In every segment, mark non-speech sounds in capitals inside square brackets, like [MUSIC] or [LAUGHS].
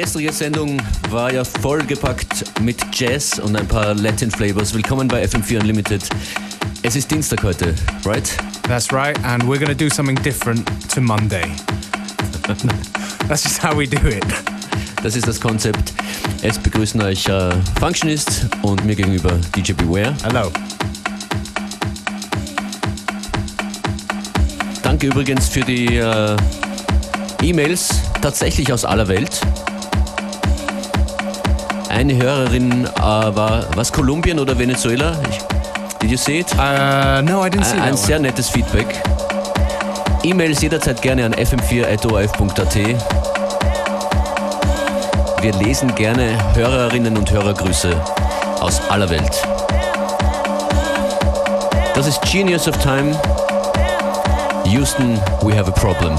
Die gestrige Sendung war ja vollgepackt mit Jazz und ein paar Latin Flavors. Willkommen bei FM4 Unlimited. Es ist Dienstag heute, right? That's right, and we're to do something different to Monday. [LAUGHS] That's just how we do it. Das ist das Konzept. Es begrüßen euch äh, Functionist und mir gegenüber DJ Beware. Hello. Danke übrigens für die äh, E-Mails, tatsächlich aus aller Welt. Eine Hörerin äh, war, was Kolumbien oder Venezuela? Ich, did you see it? Uh, no, I didn't see Ein, that ein sehr nettes Feedback. E-Mails jederzeit gerne an fm4.orf.at. Wir lesen gerne Hörerinnen und Hörergrüße aus aller Welt. Das ist Genius of Time. Houston, we have a problem.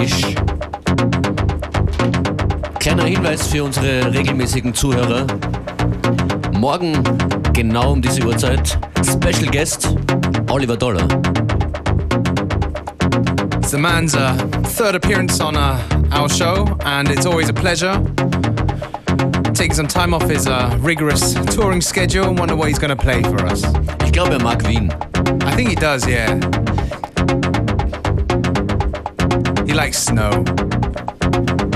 Reggish. Kleiner Hinweis für unsere regelmäßigen Zuhörer. Morgen, genau um diese Uhrzeit, Special Guest Oliver Dollar. It's the man's uh, third appearance on uh, our show, and it's always a pleasure. Taking some time off his uh, rigorous touring schedule and wonder what he's going to play for us. Ich glaube, er mag Wien. I think he does, yeah. He likes snow.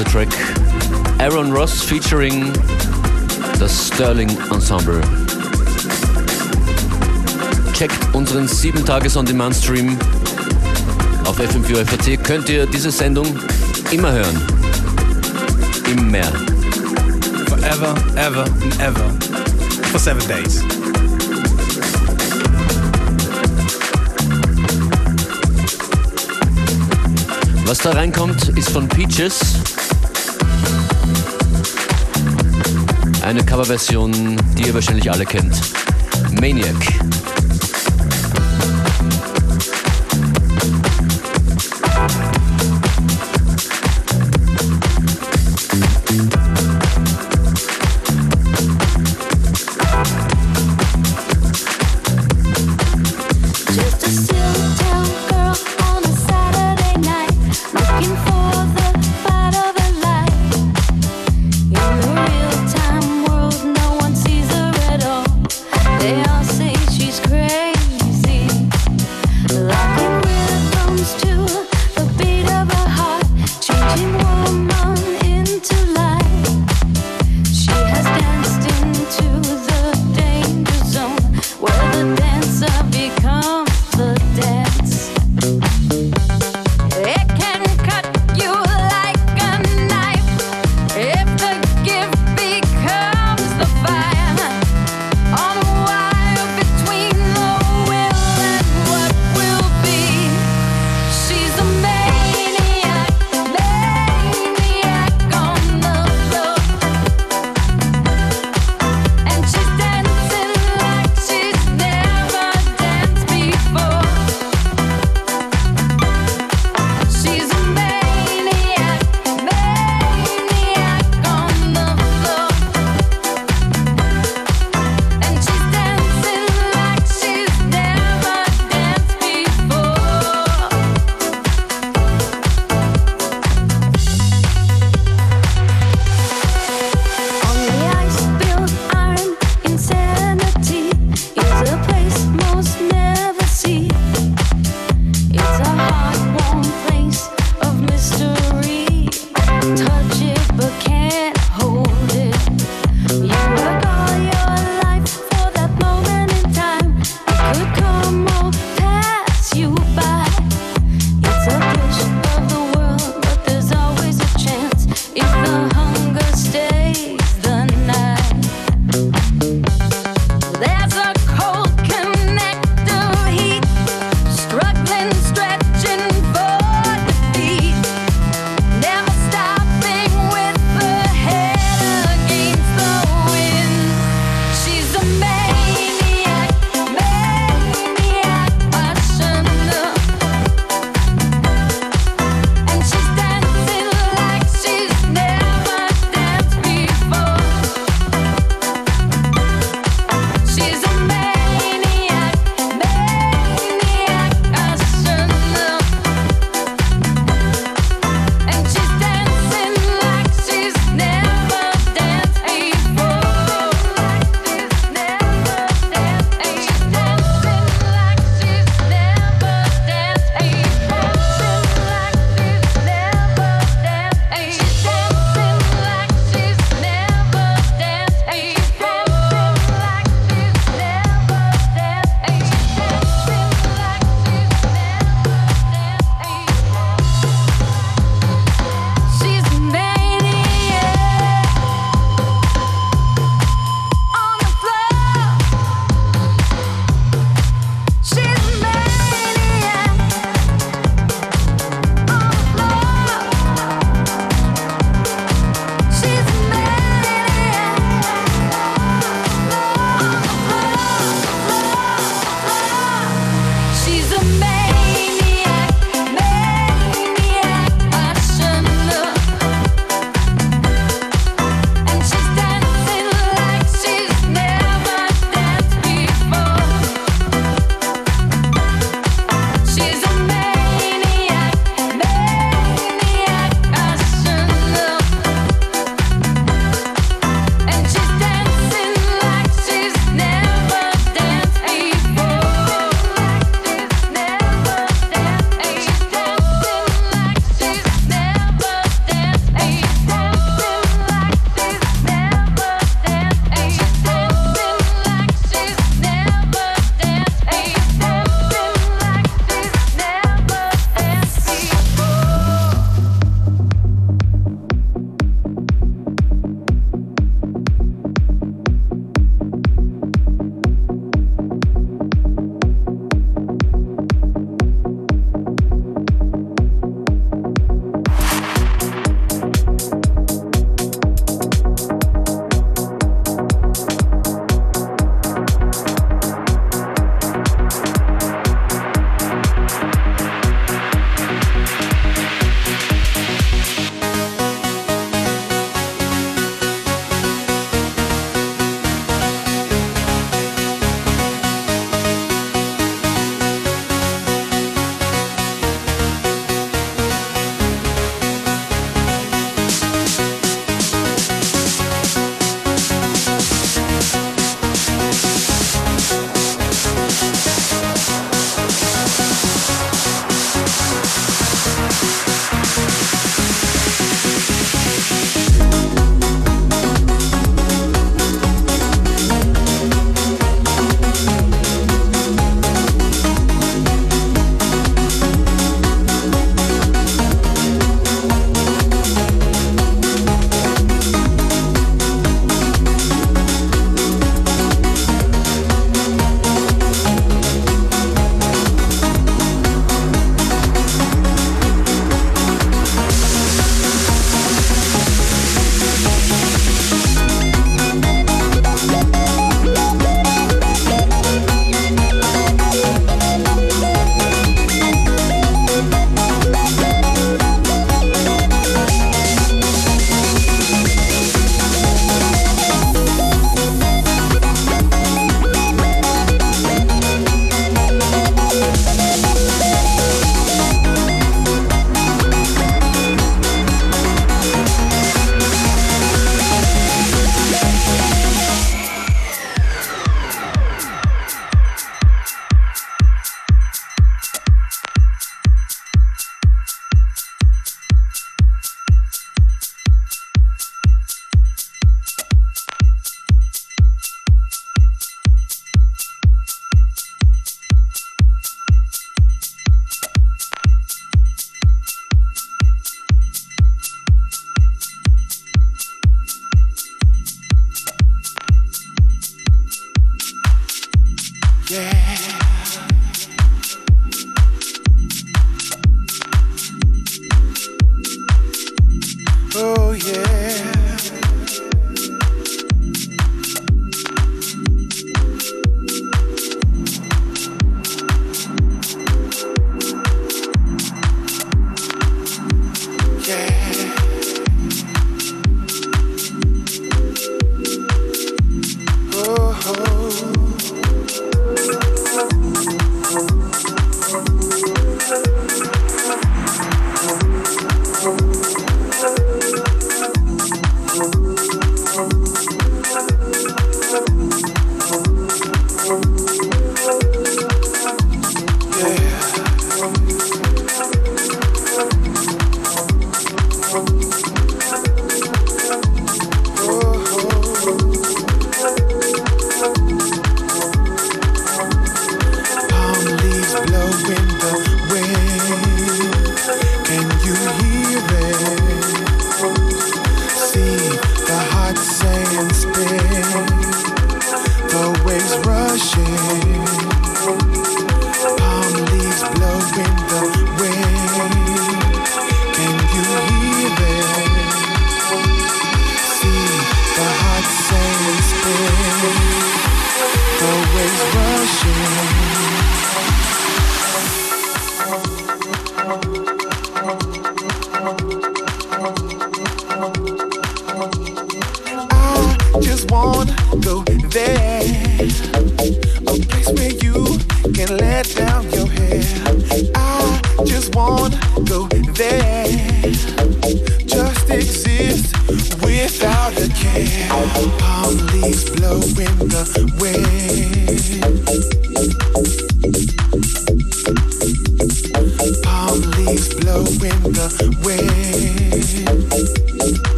Dieser Track. Aaron Ross featuring das Sterling Ensemble. Checkt unseren 7-Tages-On-Demand-Stream auf FM4 FAT. Könnt ihr diese Sendung immer hören. Immer. Forever, ever and ever. For seven days. Was da reinkommt, ist von Peaches. Eine Coverversion, die ihr wahrscheinlich alle kennt. Maniac.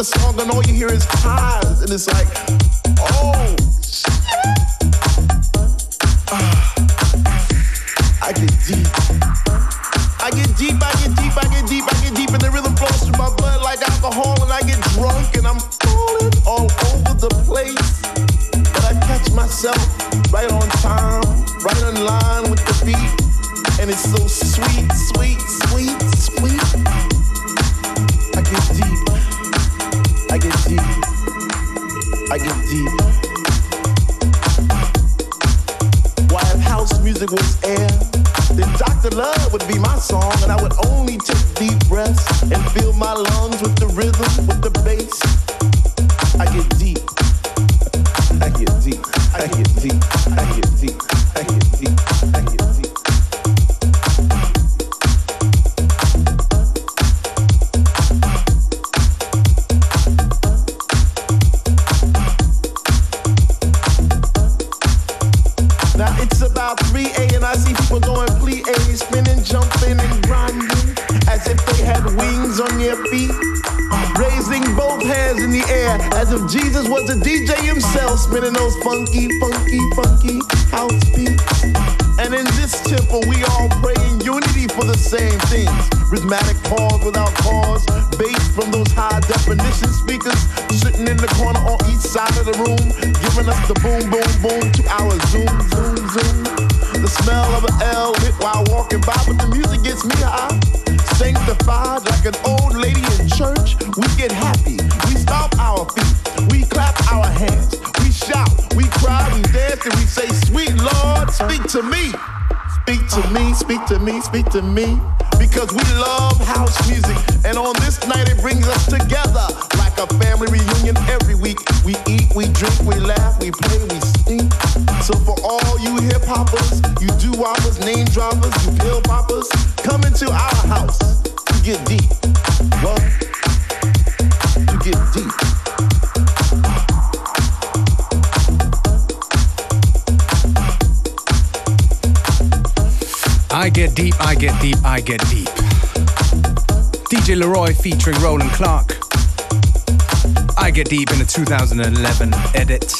The song and all you hear is highs. And it's like, walking by, but the music gets me high. Sanctified like an old lady in church, we get happy. We stomp our feet, we clap our hands, we shout, we cry, we dance, and we say, Sweet Lord, speak to me. Speak to me, speak to me, speak to me. Because we love house music, and on this night it brings us together like a family reunion every week. We eat, we drink, we laugh, we play, we sing. So for all you hip hoppers, you do whoppers, name droppers, you pill poppers, come into our house to get deep. What? To get deep. I get deep, I get deep, I get deep. DJ Leroy featuring Roland Clark. I Get Deep in the 2011 edit.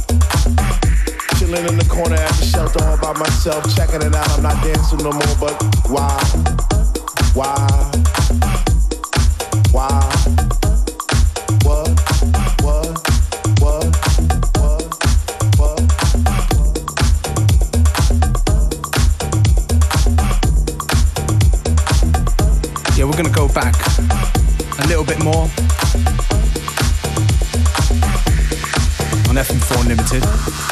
Chilling in the corner at the shelter all by myself, checking it out. I'm not dancing no more, but why? Why? Why? Yeah, we're gonna go back a little bit more on FM4 Unlimited.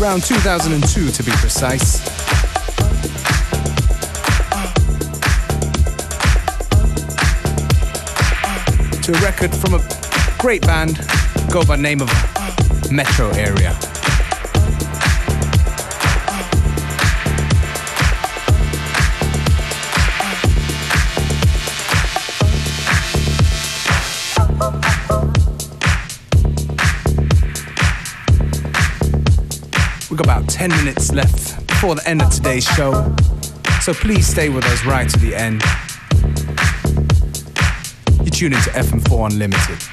Around 2002 to be precise. To a record from a great band, go by name of Metro Area. About 10 minutes left before the end of today's show, so please stay with us right to the end. You tune into FM4 Unlimited.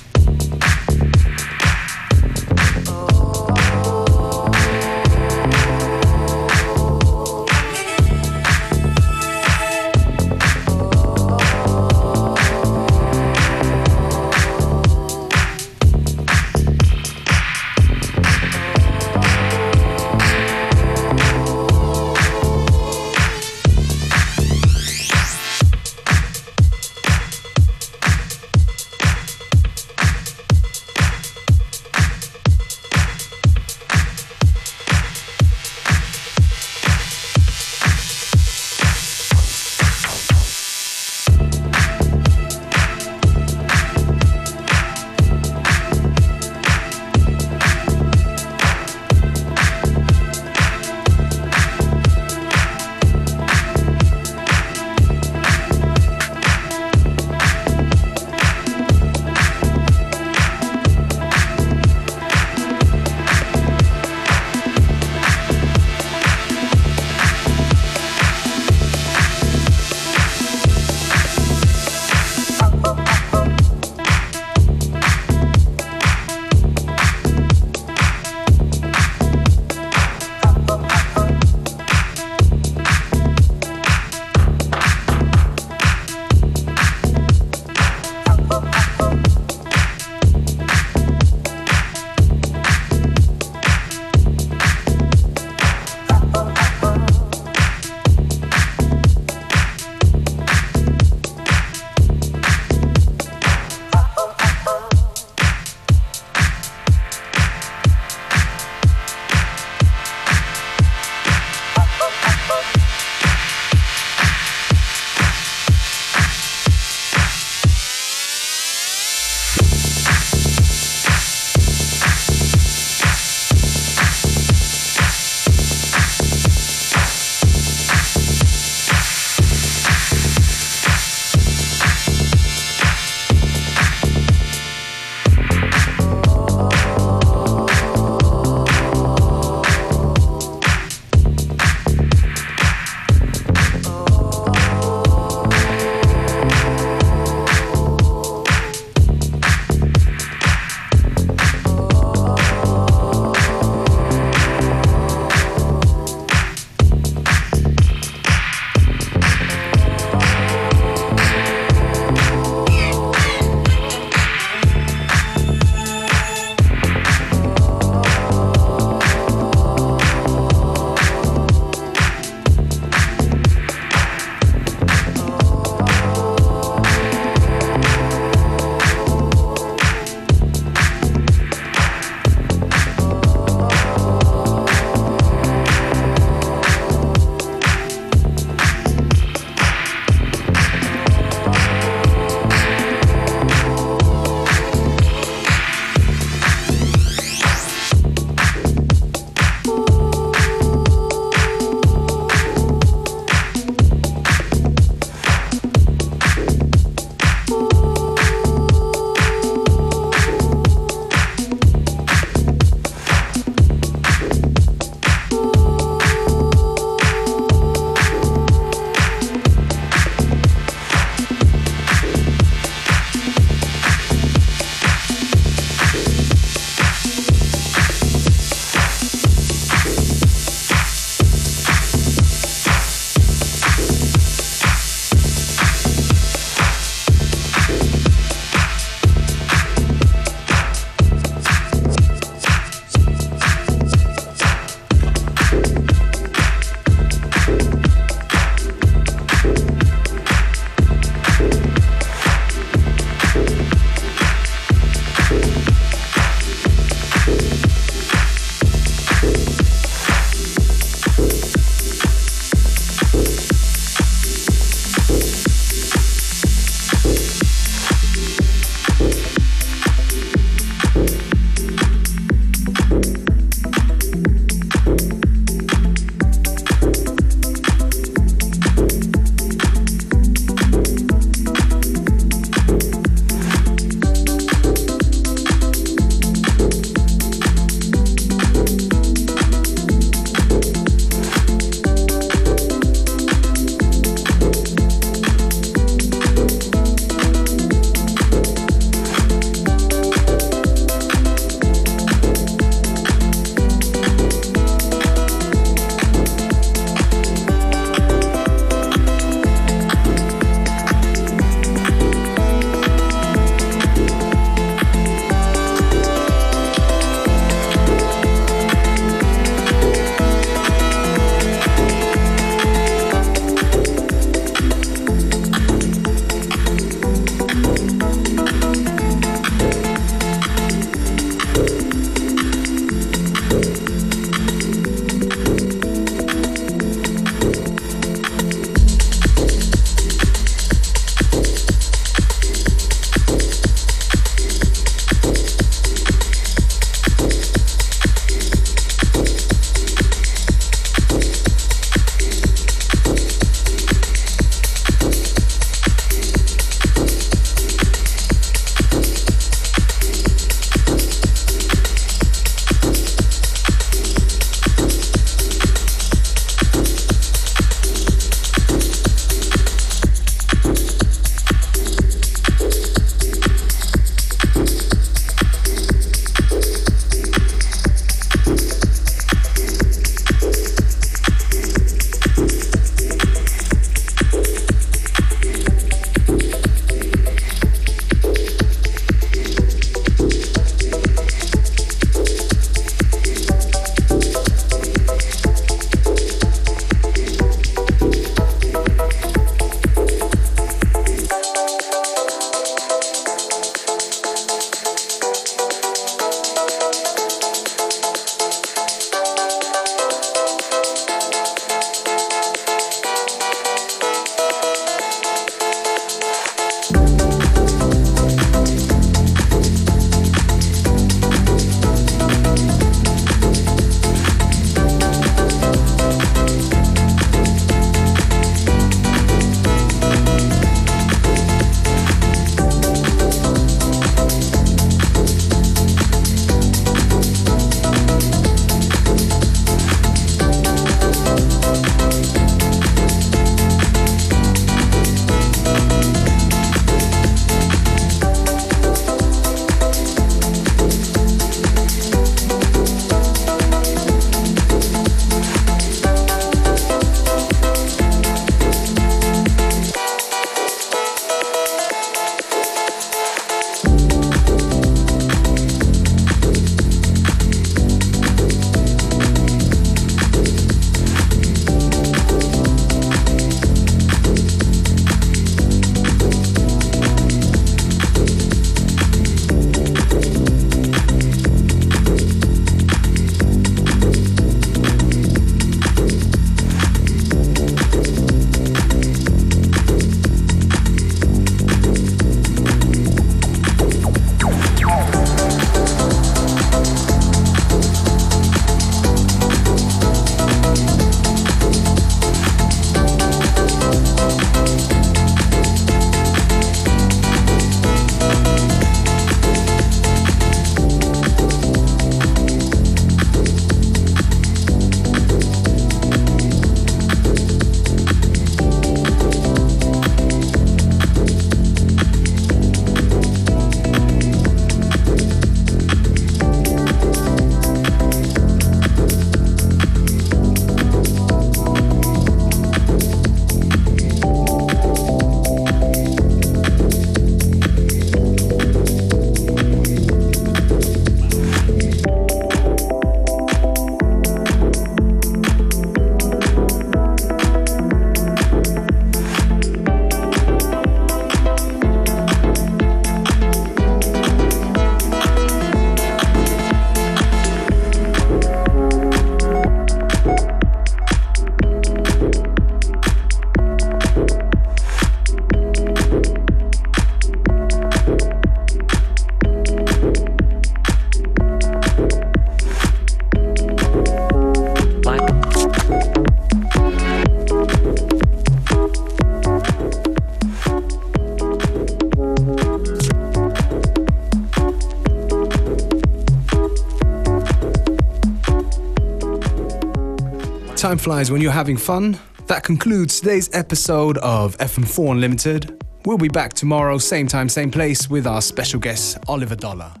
Flies when you're having fun. That concludes today's episode of FM4 Unlimited. We'll be back tomorrow, same time, same place, with our special guest, Oliver Dollar.